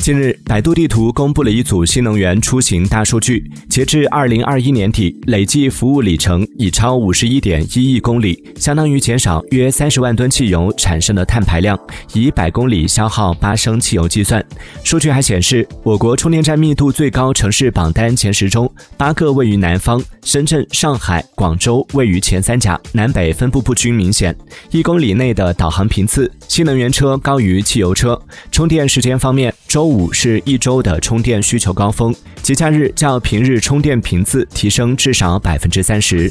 近日，百度地图公布了一组新能源出行大数据，截至二零二一年底，累计服务里程已超五十一点一亿公里，相当于减少约三十万吨汽油产生的碳排量。以百公里消耗八升汽油计算，数据还显示，我国充电站密度最高城市榜单前十中，八个位于南方，深圳、上海、广州位于前三甲，南北分布不均明显。一公里内的导航频次，新能源车高于汽油车。充电时间方面，周五是一周的充电需求高峰，节假日较平日充电频次提升至少百分之三十。